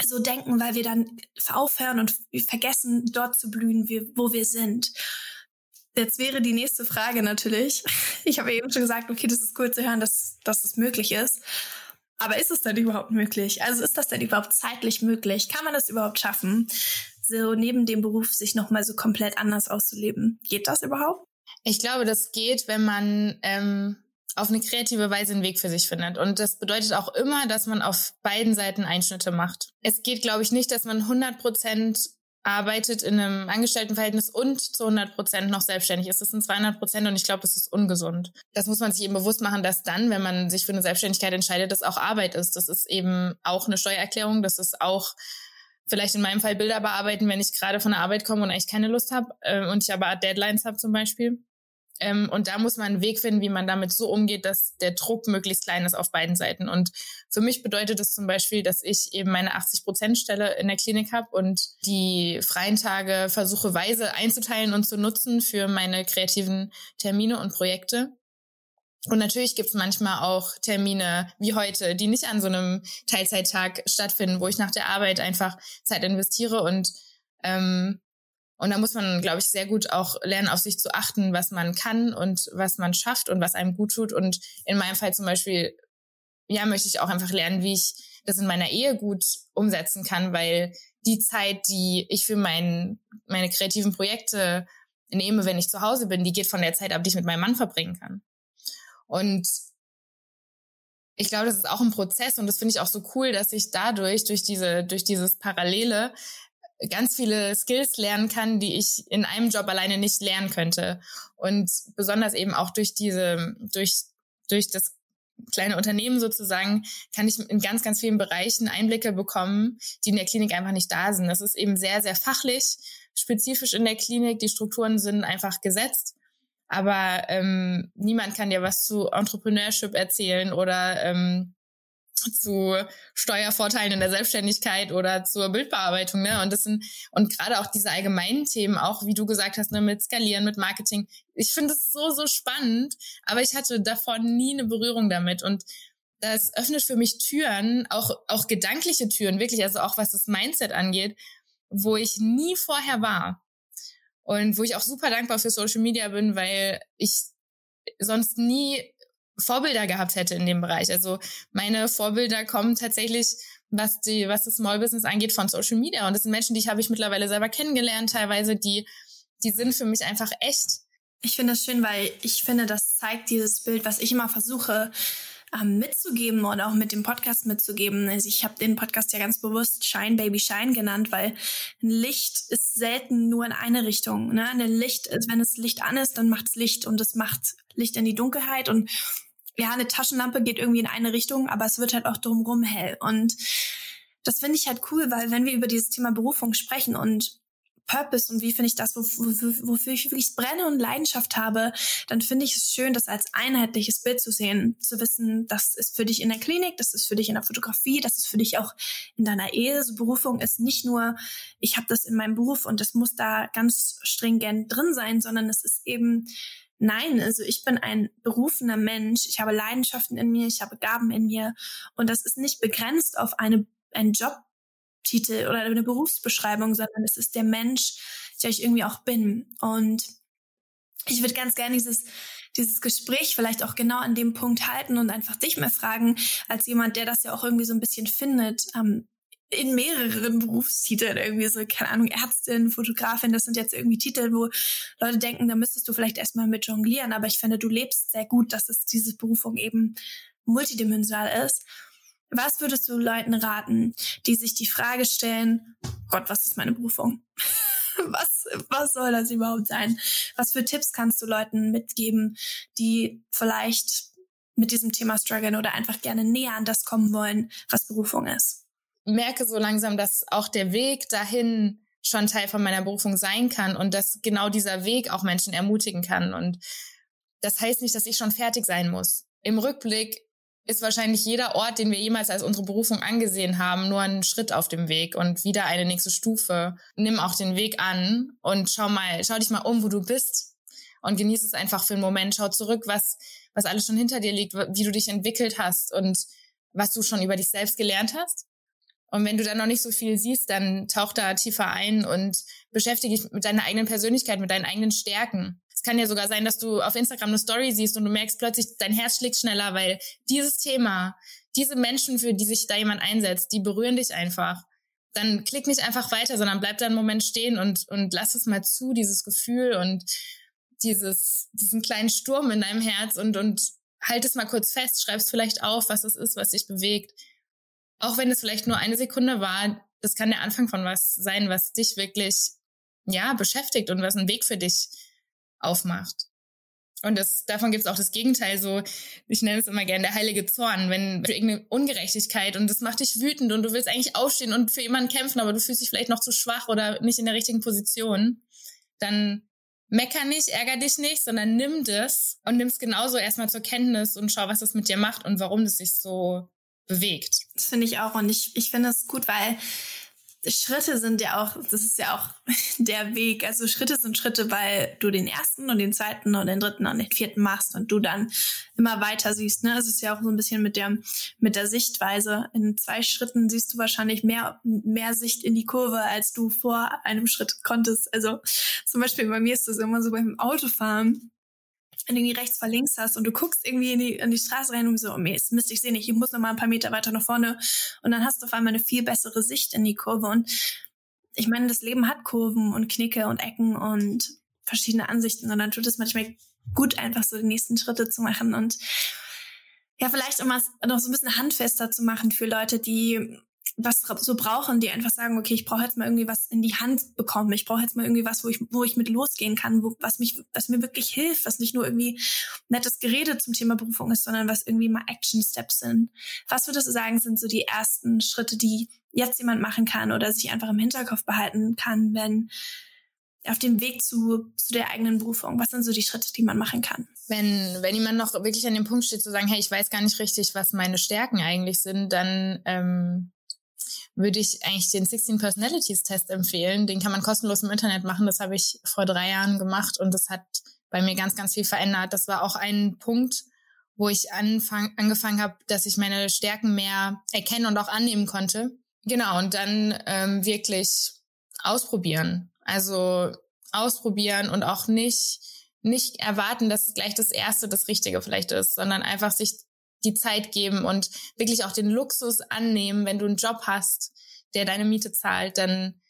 so denken, weil wir dann aufhören und vergessen, dort zu blühen, wo wir sind. Jetzt wäre die nächste Frage natürlich. Ich habe eben schon gesagt, okay, das ist cool zu hören, dass, dass das möglich ist. Aber ist es denn überhaupt möglich? Also ist das denn überhaupt zeitlich möglich? Kann man das überhaupt schaffen, so neben dem Beruf sich nochmal so komplett anders auszuleben? Geht das überhaupt? Ich glaube, das geht, wenn man ähm, auf eine kreative Weise einen Weg für sich findet. Und das bedeutet auch immer, dass man auf beiden Seiten Einschnitte macht. Es geht, glaube ich, nicht, dass man 100 Prozent arbeitet in einem Angestelltenverhältnis und zu 100 Prozent noch selbstständig ist. Das sind 200 Prozent und ich glaube, das ist ungesund. Das muss man sich eben bewusst machen, dass dann, wenn man sich für eine Selbstständigkeit entscheidet, das auch Arbeit ist. Das ist eben auch eine Steuererklärung, das ist auch vielleicht in meinem Fall Bilder bearbeiten, wenn ich gerade von der Arbeit komme und eigentlich keine Lust habe äh, und ich aber Deadlines habe zum Beispiel. Ähm, und da muss man einen Weg finden, wie man damit so umgeht, dass der Druck möglichst klein ist auf beiden Seiten. Und für mich bedeutet das zum Beispiel, dass ich eben meine 80-Prozent-Stelle in der Klinik habe und die freien Tage versuche weise einzuteilen und zu nutzen für meine kreativen Termine und Projekte. Und natürlich gibt es manchmal auch Termine wie heute, die nicht an so einem Teilzeittag stattfinden, wo ich nach der Arbeit einfach Zeit investiere und ähm, und da muss man, glaube ich, sehr gut auch lernen, auf sich zu achten, was man kann und was man schafft und was einem gut tut. Und in meinem Fall zum Beispiel, ja, möchte ich auch einfach lernen, wie ich das in meiner Ehe gut umsetzen kann, weil die Zeit, die ich für mein, meine kreativen Projekte nehme, wenn ich zu Hause bin, die geht von der Zeit ab, die ich mit meinem Mann verbringen kann. Und ich glaube, das ist auch ein Prozess und das finde ich auch so cool, dass ich dadurch, durch diese, durch dieses Parallele, ganz viele Skills lernen kann, die ich in einem Job alleine nicht lernen könnte. Und besonders eben auch durch diese, durch, durch das kleine Unternehmen sozusagen, kann ich in ganz, ganz vielen Bereichen Einblicke bekommen, die in der Klinik einfach nicht da sind. Das ist eben sehr, sehr fachlich, spezifisch in der Klinik. Die Strukturen sind einfach gesetzt. Aber ähm, niemand kann dir was zu Entrepreneurship erzählen oder ähm, zu Steuervorteilen in der Selbstständigkeit oder zur Bildbearbeitung, ne? Und das sind und gerade auch diese allgemeinen Themen, auch wie du gesagt hast, ne, mit Skalieren, mit Marketing. Ich finde es so so spannend, aber ich hatte davon nie eine Berührung damit und das öffnet für mich Türen, auch auch gedankliche Türen, wirklich, also auch was das Mindset angeht, wo ich nie vorher war und wo ich auch super dankbar für Social Media bin, weil ich sonst nie Vorbilder gehabt hätte in dem Bereich. Also meine Vorbilder kommen tatsächlich, was die, was das Small Business angeht, von Social Media. Und das sind Menschen, die habe ich mittlerweile selber kennengelernt, teilweise, die, die sind für mich einfach echt. Ich finde das schön, weil ich finde, das zeigt dieses Bild, was ich immer versuche ähm, mitzugeben oder auch mit dem Podcast mitzugeben. Also ich habe den Podcast ja ganz bewusst Shine Baby Shine genannt, weil ein Licht ist selten nur in eine Richtung. Ne? Ein Licht wenn das Licht an ist, dann macht es Licht und es macht Licht in die Dunkelheit und ja, eine Taschenlampe geht irgendwie in eine Richtung, aber es wird halt auch drumherum hell. Und das finde ich halt cool, weil wenn wir über dieses Thema Berufung sprechen und Purpose und wie finde ich das, wofür ich wirklich brenne und Leidenschaft habe, dann finde ich es schön, das als einheitliches Bild zu sehen, zu wissen, das ist für dich in der Klinik, das ist für dich in der Fotografie, das ist für dich auch in deiner Ehe. So Berufung ist nicht nur, ich habe das in meinem Beruf und das muss da ganz stringent drin sein, sondern es ist eben Nein, also ich bin ein berufener Mensch. Ich habe Leidenschaften in mir, ich habe Gaben in mir. Und das ist nicht begrenzt auf eine, einen Jobtitel oder eine Berufsbeschreibung, sondern es ist der Mensch, der ich irgendwie auch bin. Und ich würde ganz gerne dieses, dieses Gespräch vielleicht auch genau an dem Punkt halten und einfach dich mal fragen, als jemand, der das ja auch irgendwie so ein bisschen findet. Ähm, in mehreren Berufstiteln irgendwie so, keine Ahnung, Ärztin, Fotografin, das sind jetzt irgendwie Titel, wo Leute denken, da müsstest du vielleicht erstmal mit jonglieren, aber ich finde, du lebst sehr gut, dass es diese Berufung eben multidimensional ist. Was würdest du Leuten raten, die sich die Frage stellen, Gott, was ist meine Berufung? was, was soll das überhaupt sein? Was für Tipps kannst du Leuten mitgeben, die vielleicht mit diesem Thema strugglen oder einfach gerne näher an das kommen wollen, was Berufung ist? Merke so langsam, dass auch der Weg dahin schon Teil von meiner Berufung sein kann und dass genau dieser Weg auch Menschen ermutigen kann. Und das heißt nicht, dass ich schon fertig sein muss. Im Rückblick ist wahrscheinlich jeder Ort, den wir jemals als unsere Berufung angesehen haben, nur ein Schritt auf dem Weg und wieder eine nächste Stufe. Nimm auch den Weg an und schau mal, schau dich mal um, wo du bist und genieß es einfach für einen Moment. Schau zurück, was, was alles schon hinter dir liegt, wie du dich entwickelt hast und was du schon über dich selbst gelernt hast. Und wenn du da noch nicht so viel siehst, dann tauch da tiefer ein und beschäftige dich mit deiner eigenen Persönlichkeit, mit deinen eigenen Stärken. Es kann ja sogar sein, dass du auf Instagram eine Story siehst und du merkst plötzlich, dein Herz schlägt schneller, weil dieses Thema, diese Menschen, für die sich da jemand einsetzt, die berühren dich einfach. Dann klick nicht einfach weiter, sondern bleib da einen Moment stehen und, und lass es mal zu, dieses Gefühl und dieses, diesen kleinen Sturm in deinem Herz und, und halt es mal kurz fest, schreib's vielleicht auf, was es ist, was dich bewegt auch wenn es vielleicht nur eine Sekunde war, das kann der Anfang von was sein, was dich wirklich, ja, beschäftigt und was einen Weg für dich aufmacht. Und das, davon gibt es auch das Gegenteil, so, ich nenne es immer gerne der heilige Zorn, wenn für irgendeine Ungerechtigkeit und das macht dich wütend und du willst eigentlich aufstehen und für jemanden kämpfen, aber du fühlst dich vielleicht noch zu schwach oder nicht in der richtigen Position, dann mecker nicht, ärger dich nicht, sondern nimm das und nimm es genauso erstmal zur Kenntnis und schau, was das mit dir macht und warum das sich so bewegt. Das finde ich auch. Und ich, ich finde es gut, weil Schritte sind ja auch, das ist ja auch der Weg. Also Schritte sind Schritte, weil du den ersten und den zweiten und den dritten und den vierten machst und du dann immer weiter siehst. Ne? Es ist ja auch so ein bisschen mit der, mit der Sichtweise. In zwei Schritten siehst du wahrscheinlich mehr, mehr Sicht in die Kurve, als du vor einem Schritt konntest. Also zum Beispiel bei mir ist das immer so beim Autofahren du irgendwie rechts vor links hast und du guckst irgendwie in die, in die Straße rein und so, oh Mist, Mist, ich sehe nicht, ich muss noch mal ein paar Meter weiter nach vorne. Und dann hast du auf einmal eine viel bessere Sicht in die Kurve. Und ich meine, das Leben hat Kurven und Knicke und Ecken und verschiedene Ansichten und dann tut es manchmal gut, einfach so die nächsten Schritte zu machen und ja, vielleicht um es noch so ein bisschen handfester zu machen für Leute, die was so brauchen, die einfach sagen, okay, ich brauche jetzt mal irgendwie was in die Hand bekommen. Ich brauche jetzt mal irgendwie was, wo ich, wo ich mit losgehen kann, wo, was mich, was mir wirklich hilft, was nicht nur irgendwie nettes Gerede zum Thema Berufung ist, sondern was irgendwie mal Action Steps sind. Was würdest du sagen, sind so die ersten Schritte, die jetzt jemand machen kann oder sich einfach im Hinterkopf behalten kann, wenn auf dem Weg zu, zu der eigenen Berufung? Was sind so die Schritte, die man machen kann? Wenn, wenn jemand noch wirklich an dem Punkt steht, zu sagen, hey, ich weiß gar nicht richtig, was meine Stärken eigentlich sind, dann ähm, würde ich eigentlich den 16 Personalities Test empfehlen. Den kann man kostenlos im Internet machen. Das habe ich vor drei Jahren gemacht und das hat bei mir ganz, ganz viel verändert. Das war auch ein Punkt, wo ich anfang, angefangen habe, dass ich meine Stärken mehr erkennen und auch annehmen konnte. Genau, und dann ähm, wirklich ausprobieren. Also ausprobieren und auch nicht, nicht erwarten, dass gleich das Erste das Richtige vielleicht ist, sondern einfach sich die Zeit geben und wirklich auch den Luxus annehmen, wenn du einen Job hast, der deine Miete zahlt, dann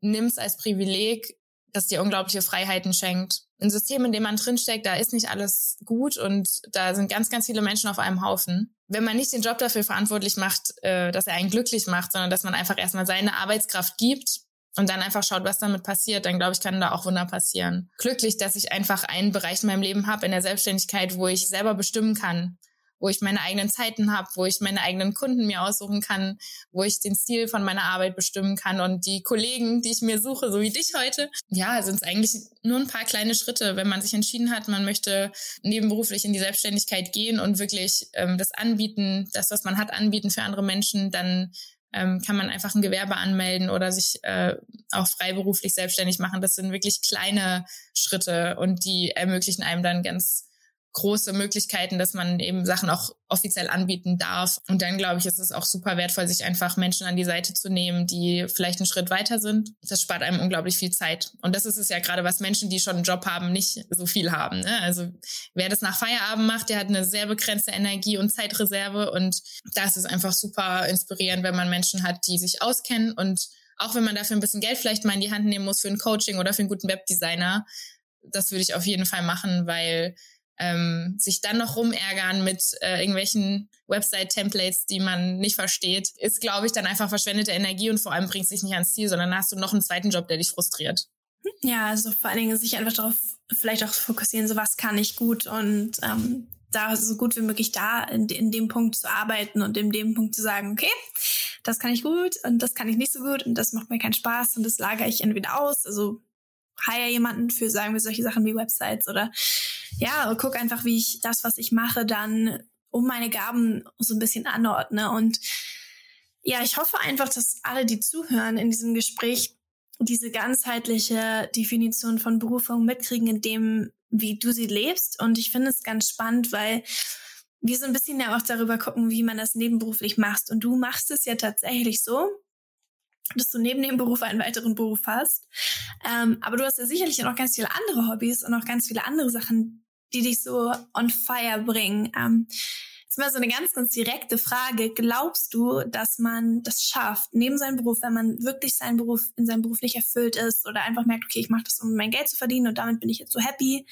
nimm's als Privileg, das dir unglaubliche Freiheiten schenkt. Ein System, in dem man drinsteckt, da ist nicht alles gut und da sind ganz, ganz viele Menschen auf einem Haufen. Wenn man nicht den Job dafür verantwortlich macht, äh, dass er einen glücklich macht, sondern dass man einfach erstmal seine Arbeitskraft gibt und dann einfach schaut, was damit passiert, dann glaube ich, kann da auch Wunder passieren. Glücklich, dass ich einfach einen Bereich in meinem Leben habe, in der Selbstständigkeit, wo ich selber bestimmen kann, wo ich meine eigenen Zeiten habe, wo ich meine eigenen Kunden mir aussuchen kann, wo ich den Stil von meiner Arbeit bestimmen kann und die Kollegen, die ich mir suche, so wie dich heute. Ja, sind es eigentlich nur ein paar kleine Schritte, wenn man sich entschieden hat, man möchte nebenberuflich in die Selbstständigkeit gehen und wirklich ähm, das anbieten, das, was man hat, anbieten für andere Menschen, dann ähm, kann man einfach ein Gewerbe anmelden oder sich äh, auch freiberuflich selbstständig machen. Das sind wirklich kleine Schritte und die ermöglichen einem dann ganz große Möglichkeiten, dass man eben Sachen auch offiziell anbieten darf. Und dann glaube ich, ist es auch super wertvoll, sich einfach Menschen an die Seite zu nehmen, die vielleicht einen Schritt weiter sind. Das spart einem unglaublich viel Zeit. Und das ist es ja gerade, was Menschen, die schon einen Job haben, nicht so viel haben. Ne? Also wer das nach Feierabend macht, der hat eine sehr begrenzte Energie und Zeitreserve. Und da ist einfach super inspirierend, wenn man Menschen hat, die sich auskennen und auch wenn man dafür ein bisschen Geld vielleicht mal in die Hand nehmen muss für ein Coaching oder für einen guten Webdesigner, das würde ich auf jeden Fall machen, weil ähm, sich dann noch rumärgern mit äh, irgendwelchen Website-Templates, die man nicht versteht, ist, glaube ich, dann einfach verschwendete Energie und vor allem bringt es sich nicht ans Ziel, sondern hast du noch einen zweiten Job, der dich frustriert. Ja, also vor allen Dingen sich einfach darauf vielleicht auch fokussieren, so was kann ich gut und ähm, da so gut wie möglich da in, in dem Punkt zu arbeiten und in dem Punkt zu sagen, okay, das kann ich gut und das kann ich nicht so gut und das macht mir keinen Spaß und das lagere ich entweder aus, also hire jemanden für, sagen wir, solche Sachen wie Websites oder ja, guck einfach, wie ich das, was ich mache, dann um meine Gaben so ein bisschen anordne und ja, ich hoffe einfach, dass alle, die zuhören in diesem Gespräch, diese ganzheitliche Definition von Berufung mitkriegen, in dem, wie du sie lebst. Und ich finde es ganz spannend, weil wir so ein bisschen ja auch darüber gucken, wie man das nebenberuflich macht. Und du machst es ja tatsächlich so, dass du neben dem Beruf einen weiteren Beruf hast. Ähm, aber du hast ja sicherlich noch ganz viele andere Hobbys und auch ganz viele andere Sachen, die dich so on fire bringen. Ähm, Jetzt mal so eine ganz, ganz direkte Frage. Glaubst du, dass man das schafft, neben seinem Beruf, wenn man wirklich seinen Beruf in seinem Beruf nicht erfüllt ist oder einfach merkt, okay, ich mache das, um mein Geld zu verdienen und damit bin ich jetzt so happy.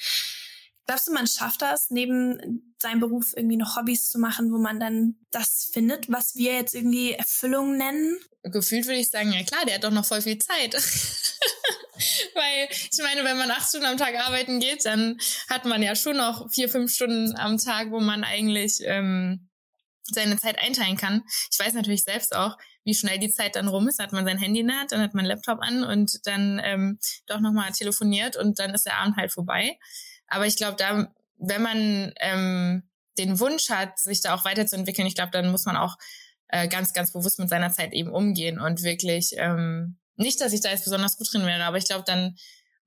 Glaubst du, man schafft das, neben seinem Beruf irgendwie noch Hobbys zu machen, wo man dann das findet, was wir jetzt irgendwie Erfüllung nennen? Gefühlt würde ich sagen, ja klar, der hat doch noch voll viel Zeit. Weil ich meine, wenn man acht Stunden am Tag arbeiten geht, dann hat man ja schon noch vier, fünf Stunden am Tag, wo man eigentlich ähm, seine Zeit einteilen kann. Ich weiß natürlich selbst auch, wie schnell die Zeit dann rum ist. Hat man sein Handy in der Hand, dann hat man Laptop an und dann ähm, doch nochmal telefoniert und dann ist der Abend halt vorbei. Aber ich glaube, da, wenn man ähm, den Wunsch hat, sich da auch weiterzuentwickeln, ich glaube, dann muss man auch äh, ganz, ganz bewusst mit seiner Zeit eben umgehen und wirklich ähm, nicht, dass ich da jetzt besonders gut drin wäre, aber ich glaube, dann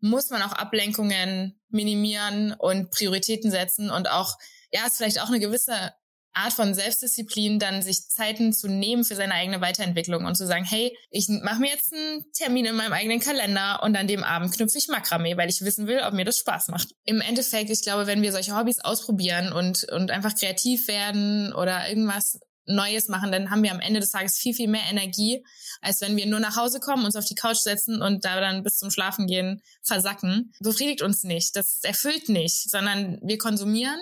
muss man auch Ablenkungen minimieren und Prioritäten setzen und auch, ja, ist vielleicht auch eine gewisse Art von Selbstdisziplin, dann sich Zeiten zu nehmen für seine eigene Weiterentwicklung und zu sagen, hey, ich mache mir jetzt einen Termin in meinem eigenen Kalender und an dem Abend knüpfe ich Makramee, weil ich wissen will, ob mir das Spaß macht. Im Endeffekt, ich glaube, wenn wir solche Hobbys ausprobieren und, und einfach kreativ werden oder irgendwas Neues machen, dann haben wir am Ende des Tages viel, viel mehr Energie, als wenn wir nur nach Hause kommen, uns auf die Couch setzen und da dann bis zum Schlafen gehen versacken. Befriedigt uns nicht, das erfüllt nicht, sondern wir konsumieren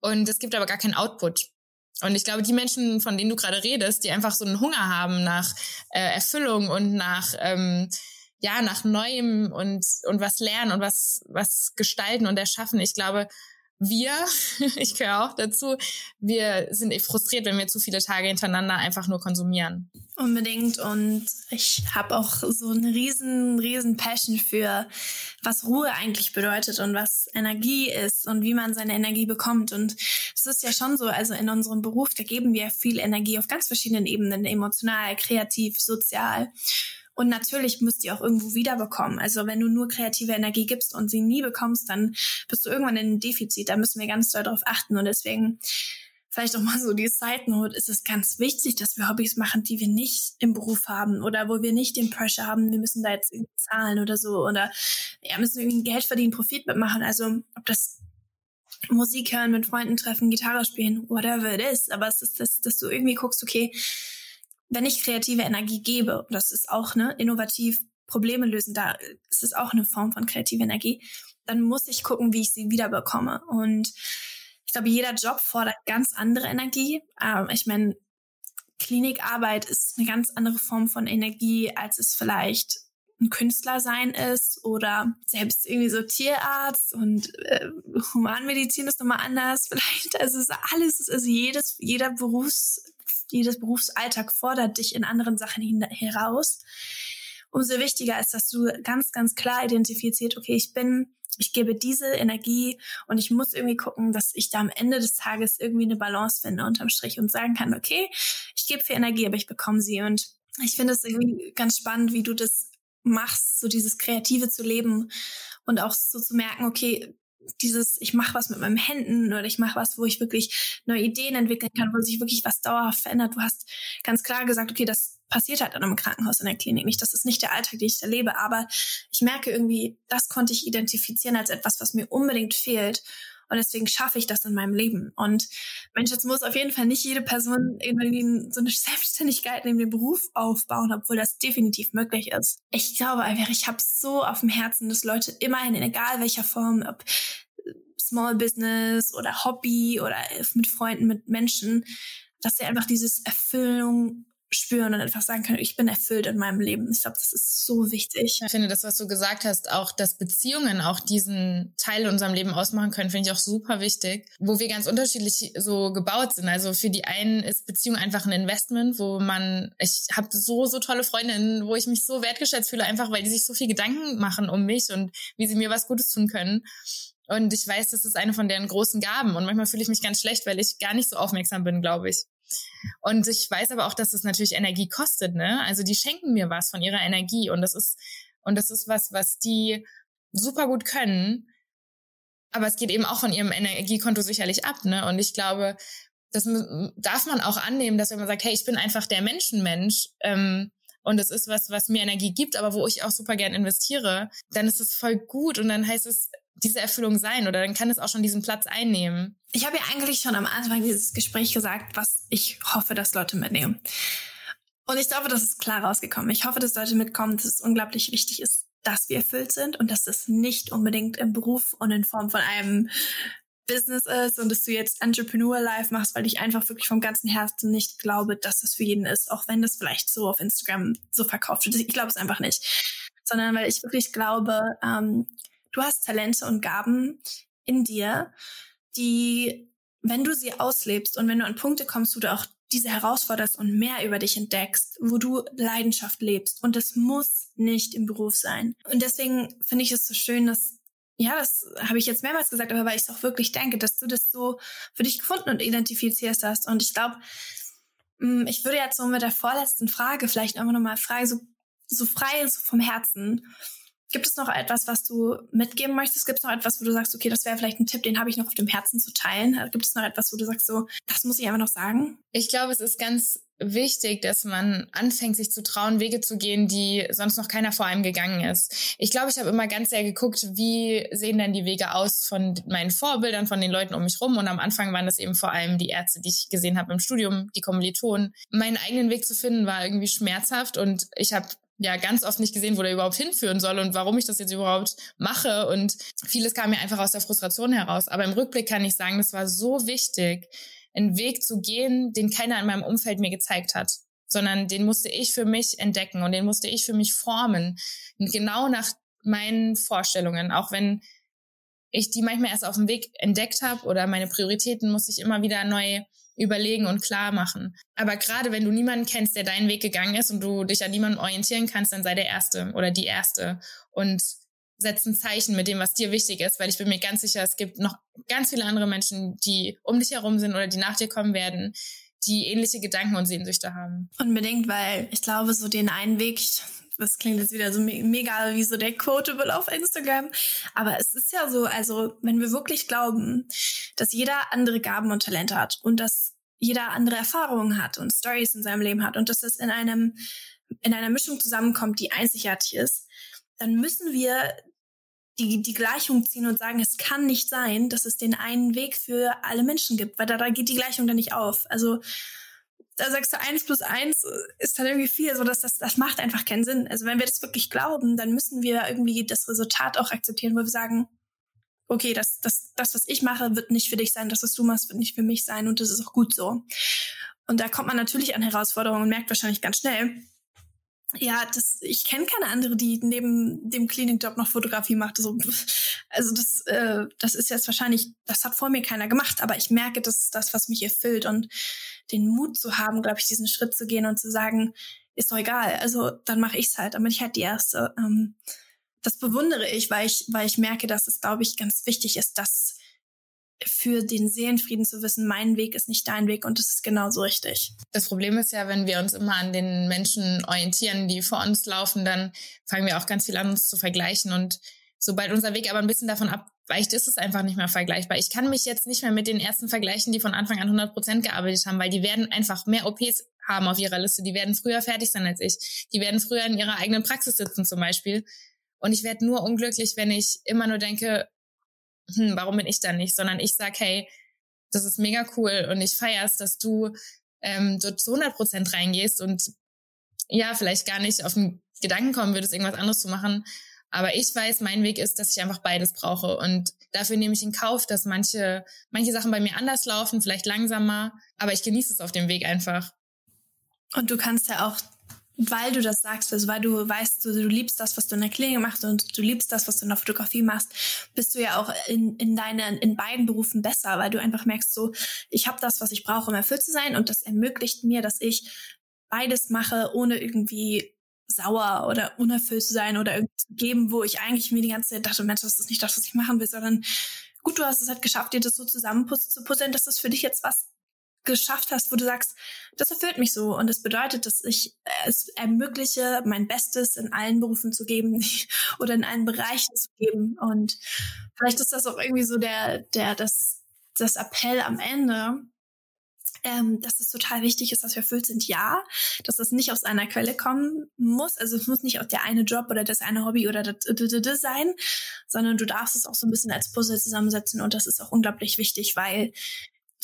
und es gibt aber gar keinen Output. Und ich glaube, die Menschen, von denen du gerade redest, die einfach so einen Hunger haben nach äh, Erfüllung und nach ähm, ja nach Neuem und und was lernen und was was gestalten und erschaffen. Ich glaube, wir, ich gehöre auch dazu, wir sind frustriert, wenn wir zu viele Tage hintereinander einfach nur konsumieren. Unbedingt. Und ich habe auch so eine riesen, riesen Passion für, was Ruhe eigentlich bedeutet und was Energie ist und wie man seine Energie bekommt. Und es ist ja schon so, also in unserem Beruf, da geben wir viel Energie auf ganz verschiedenen Ebenen, emotional, kreativ, sozial. Und natürlich müsst ihr auch irgendwo wiederbekommen. Also wenn du nur kreative Energie gibst und sie nie bekommst, dann bist du irgendwann in einem Defizit. Da müssen wir ganz doll darauf achten. Und deswegen vielleicht auch mal so die Side Note, ist es ganz wichtig, dass wir Hobbys machen, die wir nicht im Beruf haben oder wo wir nicht den Pressure haben, wir müssen da jetzt irgendwie zahlen oder so oder ja, müssen irgendwie Geld verdienen, Profit mitmachen. Also ob das Musik hören, mit Freunden treffen, Gitarre spielen, whatever it is. Aber es ist das, dass du irgendwie guckst, okay, wenn ich kreative Energie gebe, das ist auch ne, innovativ Probleme lösen, da ist es auch eine Form von kreativer Energie, dann muss ich gucken, wie ich sie wiederbekomme. Und ich glaube, jeder Job fordert ganz andere Energie. Ähm, ich meine, Klinikarbeit ist eine ganz andere Form von Energie, als es vielleicht ein Künstler sein ist oder selbst irgendwie so Tierarzt und äh, Humanmedizin ist nochmal anders. Vielleicht, also es ist alles, also jedes, jeder Berufs, jedes Berufsalltag fordert dich in anderen Sachen heraus. Umso wichtiger ist, dass du ganz, ganz klar identifiziert, okay, ich bin, ich gebe diese Energie und ich muss irgendwie gucken, dass ich da am Ende des Tages irgendwie eine Balance finde unterm Strich und sagen kann, okay, ich gebe viel Energie, aber ich bekomme sie. Und ich finde es irgendwie ganz spannend, wie du das machst, so dieses Kreative zu leben und auch so zu merken, okay, dieses, ich mache was mit meinen Händen oder ich mache was, wo ich wirklich neue Ideen entwickeln kann, wo sich wirklich was dauerhaft verändert. Du hast ganz klar gesagt, okay, das passiert halt in einem Krankenhaus, in der Klinik nicht. Das ist nicht der Alltag, den ich erlebe, aber ich merke irgendwie, das konnte ich identifizieren als etwas, was mir unbedingt fehlt. Und deswegen schaffe ich das in meinem Leben. Und Mensch, jetzt muss auf jeden Fall nicht jede Person irgendwie so eine Selbstständigkeit neben dem Beruf aufbauen, obwohl das definitiv möglich ist. Ich glaube einfach, ich habe so auf dem Herzen, dass Leute immerhin in egal welcher Form, ob Small Business oder Hobby oder mit Freunden, mit Menschen, dass sie einfach dieses Erfüllung spüren und einfach sagen können, ich bin erfüllt in meinem Leben. Ich glaube, das ist so wichtig. Ich finde das, was du gesagt hast, auch, dass Beziehungen auch diesen Teil in unserem Leben ausmachen können, finde ich auch super wichtig, wo wir ganz unterschiedlich so gebaut sind. Also für die einen ist Beziehung einfach ein Investment, wo man, ich habe so, so tolle Freundinnen, wo ich mich so wertgeschätzt fühle, einfach weil die sich so viel Gedanken machen um mich und wie sie mir was Gutes tun können. Und ich weiß, das ist eine von deren großen Gaben. Und manchmal fühle ich mich ganz schlecht, weil ich gar nicht so aufmerksam bin, glaube ich. Und ich weiß aber auch, dass es natürlich Energie kostet, ne? Also die schenken mir was von ihrer Energie und das ist, und das ist was, was die super gut können. Aber es geht eben auch von ihrem Energiekonto sicherlich ab, ne? Und ich glaube, das darf man auch annehmen, dass wenn man sagt, hey, ich bin einfach der Menschenmensch, ähm, und es ist was, was mir Energie gibt, aber wo ich auch super gern investiere, dann ist es voll gut und dann heißt es, diese Erfüllung sein oder dann kann es auch schon diesen Platz einnehmen. Ich habe ja eigentlich schon am Anfang dieses Gespräch gesagt, was ich hoffe, dass Leute mitnehmen. Und ich glaube, das ist klar rausgekommen. Ich hoffe, dass Leute mitkommen, dass es unglaublich wichtig ist, dass wir erfüllt sind und dass es nicht unbedingt im Beruf und in Form von einem Business ist und dass du jetzt Entrepreneur Life machst, weil ich einfach wirklich vom ganzen Herzen nicht glaube, dass das für jeden ist, auch wenn das vielleicht so auf Instagram so verkauft wird. Ich glaube es einfach nicht. Sondern weil ich wirklich glaube, ähm, du hast Talente und Gaben in dir, die, wenn du sie auslebst und wenn du an Punkte kommst, wo du auch diese herausforderst und mehr über dich entdeckst, wo du Leidenschaft lebst. Und das muss nicht im Beruf sein. Und deswegen finde ich es so schön, dass, ja, das habe ich jetzt mehrmals gesagt, aber weil ich es auch wirklich denke, dass du das so für dich gefunden und identifizierst hast. Und ich glaube, mm, ich würde jetzt so mit der vorletzten Frage vielleicht einfach nochmal fragen, so, so frei, so vom Herzen. Gibt es noch etwas, was du mitgeben möchtest? Gibt es noch etwas, wo du sagst, okay, das wäre vielleicht ein Tipp, den habe ich noch auf dem Herzen zu teilen? Gibt es noch etwas, wo du sagst, so, das muss ich einfach noch sagen? Ich glaube, es ist ganz wichtig, dass man anfängt, sich zu trauen, Wege zu gehen, die sonst noch keiner vor einem gegangen ist. Ich glaube, ich habe immer ganz sehr geguckt, wie sehen denn die Wege aus von meinen Vorbildern, von den Leuten um mich rum. Und am Anfang waren das eben vor allem die Ärzte, die ich gesehen habe im Studium, die Kommilitonen. Meinen eigenen Weg zu finden war irgendwie schmerzhaft und ich habe ja ganz oft nicht gesehen, wo der überhaupt hinführen soll und warum ich das jetzt überhaupt mache. Und vieles kam mir einfach aus der Frustration heraus. Aber im Rückblick kann ich sagen, das war so wichtig, einen Weg zu gehen, den keiner in meinem Umfeld mir gezeigt hat, sondern den musste ich für mich entdecken und den musste ich für mich formen. Und genau nach meinen Vorstellungen, auch wenn ich die manchmal erst auf dem Weg entdeckt habe oder meine Prioritäten musste ich immer wieder neu überlegen und klar machen. Aber gerade wenn du niemanden kennst, der deinen Weg gegangen ist und du dich an niemanden orientieren kannst, dann sei der Erste oder die Erste und setz ein Zeichen mit dem, was dir wichtig ist, weil ich bin mir ganz sicher, es gibt noch ganz viele andere Menschen, die um dich herum sind oder die nach dir kommen werden, die ähnliche Gedanken und Sehnsüchte haben. Unbedingt, weil ich glaube, so den einen Weg, das klingt jetzt wieder so mega wie so der Quotable auf Instagram. Aber es ist ja so, also wenn wir wirklich glauben, dass jeder andere Gaben und Talente hat und dass jeder andere Erfahrungen hat und Stories in seinem Leben hat und dass das in einem, in einer Mischung zusammenkommt, die einzigartig ist, dann müssen wir die, die Gleichung ziehen und sagen, es kann nicht sein, dass es den einen Weg für alle Menschen gibt, weil da, da geht die Gleichung dann nicht auf. Also da sagst du, eins plus eins ist dann irgendwie vier, so dass das, das macht einfach keinen Sinn. Also wenn wir das wirklich glauben, dann müssen wir irgendwie das Resultat auch akzeptieren, wo wir sagen, okay, das, das, das, was ich mache, wird nicht für dich sein, das, was du machst, wird nicht für mich sein und das ist auch gut so. Und da kommt man natürlich an Herausforderungen und merkt wahrscheinlich ganz schnell, ja, das, ich kenne keine andere, die neben dem Cleaning-Job noch Fotografie macht. Also, also das, äh, das ist jetzt wahrscheinlich, das hat vor mir keiner gemacht, aber ich merke, das ist das, was mich erfüllt und den Mut zu haben, glaube ich, diesen Schritt zu gehen und zu sagen, ist doch egal, also dann mache ich's halt, dann bin ich halt die Erste. Ähm, das bewundere ich, weil ich, weil ich merke, dass es, glaube ich, ganz wichtig ist, dass für den Seelenfrieden zu wissen, mein Weg ist nicht dein Weg und das ist genauso richtig. Das Problem ist ja, wenn wir uns immer an den Menschen orientieren, die vor uns laufen, dann fangen wir auch ganz viel an, uns zu vergleichen und sobald unser Weg aber ein bisschen davon abweicht, ist es einfach nicht mehr vergleichbar. Ich kann mich jetzt nicht mehr mit den ersten vergleichen, die von Anfang an 100 Prozent gearbeitet haben, weil die werden einfach mehr OPs haben auf ihrer Liste. Die werden früher fertig sein als ich. Die werden früher in ihrer eigenen Praxis sitzen zum Beispiel. Und ich werde nur unglücklich, wenn ich immer nur denke, hm, warum bin ich da nicht? Sondern ich sag, hey, das ist mega cool und ich feier's, dass du ähm, dort zu 100 Prozent reingehst und ja, vielleicht gar nicht auf den Gedanken kommen würdest, irgendwas anderes zu machen. Aber ich weiß, mein Weg ist, dass ich einfach beides brauche. Und dafür nehme ich in Kauf, dass manche, manche Sachen bei mir anders laufen, vielleicht langsamer. Aber ich genieße es auf dem Weg einfach. Und du kannst ja auch weil du das sagst, also weil du weißt, du, du liebst das, was du in der Klinik machst und du liebst das, was du in der Fotografie machst, bist du ja auch in, in deinen, in beiden Berufen besser, weil du einfach merkst, so, ich habe das, was ich brauche, um erfüllt zu sein und das ermöglicht mir, dass ich beides mache, ohne irgendwie sauer oder unerfüllt zu sein oder irgendwie zu geben, wo ich eigentlich mir die ganze Zeit dachte, Mensch, das ist nicht das, was ich machen will, sondern gut, du hast es halt geschafft, dir das so zusammen zu puzzeln, dass das für dich jetzt was geschafft hast, wo du sagst, das erfüllt mich so. Und das bedeutet, dass ich es ermögliche, mein Bestes in allen Berufen zu geben oder in allen Bereichen zu geben. Und vielleicht ist das auch irgendwie so der der das das Appell am Ende, ähm, dass es total wichtig ist, dass wir erfüllt sind, ja, dass das nicht aus einer Quelle kommen muss, also es muss nicht auch der eine Job oder das eine Hobby oder das, das, das sein, sondern du darfst es auch so ein bisschen als Puzzle zusammensetzen und das ist auch unglaublich wichtig, weil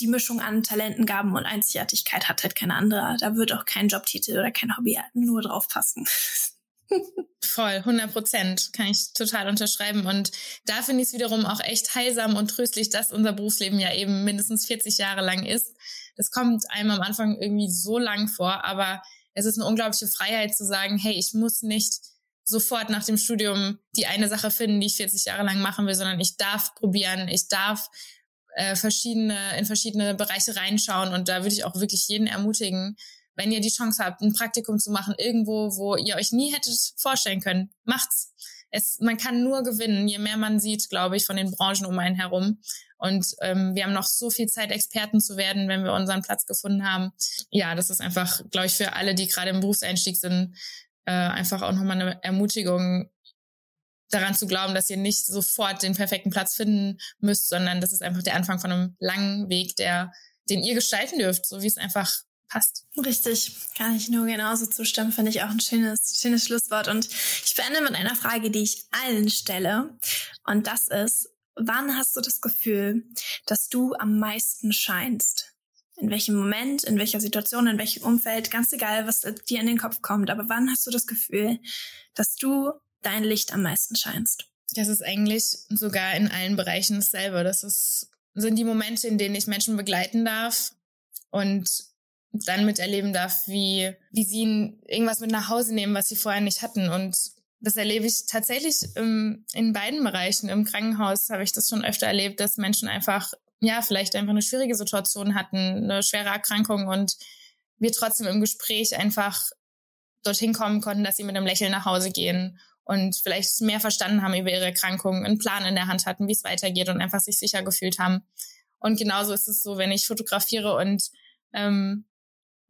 die Mischung an Talenten, Gaben und Einzigartigkeit hat halt keine andere. Da wird auch kein Jobtitel oder kein Hobby nur drauf passen. Voll, 100 Prozent, kann ich total unterschreiben. Und da finde ich es wiederum auch echt heilsam und tröstlich, dass unser Berufsleben ja eben mindestens 40 Jahre lang ist. Das kommt einem am Anfang irgendwie so lang vor, aber es ist eine unglaubliche Freiheit zu sagen, hey, ich muss nicht sofort nach dem Studium die eine Sache finden, die ich 40 Jahre lang machen will, sondern ich darf probieren, ich darf äh, verschiedene, in verschiedene Bereiche reinschauen. Und da würde ich auch wirklich jeden ermutigen, wenn ihr die Chance habt, ein Praktikum zu machen, irgendwo, wo ihr euch nie hättet vorstellen können, macht's. Es, man kann nur gewinnen, je mehr man sieht, glaube ich, von den Branchen um einen herum. Und ähm, wir haben noch so viel Zeit, Experten zu werden, wenn wir unseren Platz gefunden haben. Ja, das ist einfach, glaube ich, für alle, die gerade im Berufseinstieg sind, äh, einfach auch nochmal eine Ermutigung, daran zu glauben, dass ihr nicht sofort den perfekten Platz finden müsst, sondern das ist einfach der Anfang von einem langen Weg, der, den ihr gestalten dürft, so wie es einfach passt. Richtig, kann ich nur genauso zustimmen, finde ich auch ein schönes, schönes Schlusswort. Und ich beende mit einer Frage, die ich allen stelle. Und das ist, wann hast du das Gefühl, dass du am meisten scheinst? In welchem Moment, in welcher Situation, in welchem Umfeld, ganz egal, was dir in den Kopf kommt. Aber wann hast du das Gefühl, dass du dein Licht am meisten scheinst? Das ist eigentlich sogar in allen Bereichen dasselbe. Das ist, sind die Momente, in denen ich Menschen begleiten darf und dann miterleben darf, wie, wie sie irgendwas mit nach Hause nehmen, was sie vorher nicht hatten. Und das erlebe ich tatsächlich im, in beiden Bereichen. Im Krankenhaus habe ich das schon öfter erlebt, dass Menschen einfach, ja, vielleicht einfach eine schwierige Situation hatten, eine schwere Erkrankung und wir trotzdem im Gespräch einfach dorthin kommen konnten, dass sie mit einem Lächeln nach Hause gehen und vielleicht mehr verstanden haben über ihre Erkrankung, einen Plan in der Hand hatten, wie es weitergeht und einfach sich sicher gefühlt haben. Und genauso ist es so, wenn ich fotografiere und ähm,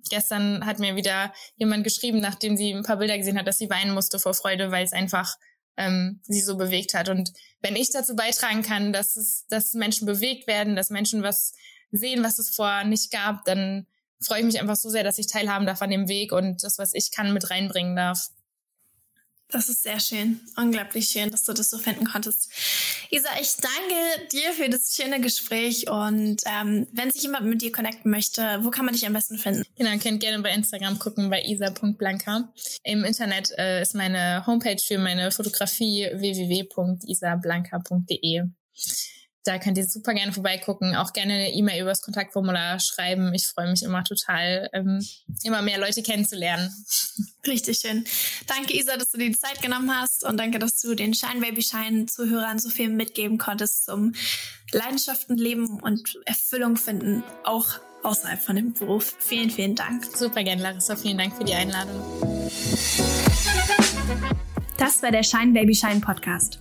gestern hat mir wieder jemand geschrieben, nachdem sie ein paar Bilder gesehen hat, dass sie weinen musste vor Freude, weil es einfach ähm, sie so bewegt hat. Und wenn ich dazu beitragen kann, dass es, dass Menschen bewegt werden, dass Menschen was sehen, was es vorher nicht gab, dann freue ich mich einfach so sehr, dass ich teilhaben darf an dem Weg und das, was ich kann, mit reinbringen darf. Das ist sehr schön. Unglaublich schön, dass du das so finden konntest. Isa, ich danke dir für das schöne Gespräch und ähm, wenn sich jemand mit dir connecten möchte, wo kann man dich am besten finden? Genau, könnt gerne bei Instagram gucken, bei isa.blanca. Im Internet äh, ist meine Homepage für meine Fotografie www.isablanca.de. Da könnt ihr super gerne vorbeigucken, auch gerne eine E-Mail übers Kontaktformular schreiben. Ich freue mich immer total, ähm, immer mehr Leute kennenzulernen. Richtig schön. Danke, Isa, dass du dir die Zeit genommen hast und danke, dass du den Shine Baby Shine Zuhörern so viel mitgeben konntest zum Leidenschaften leben und Erfüllung finden, auch außerhalb von dem Beruf. Vielen, vielen Dank. Super gerne, Larissa. Vielen Dank für die Einladung. Das war der Shine Baby Shine Podcast.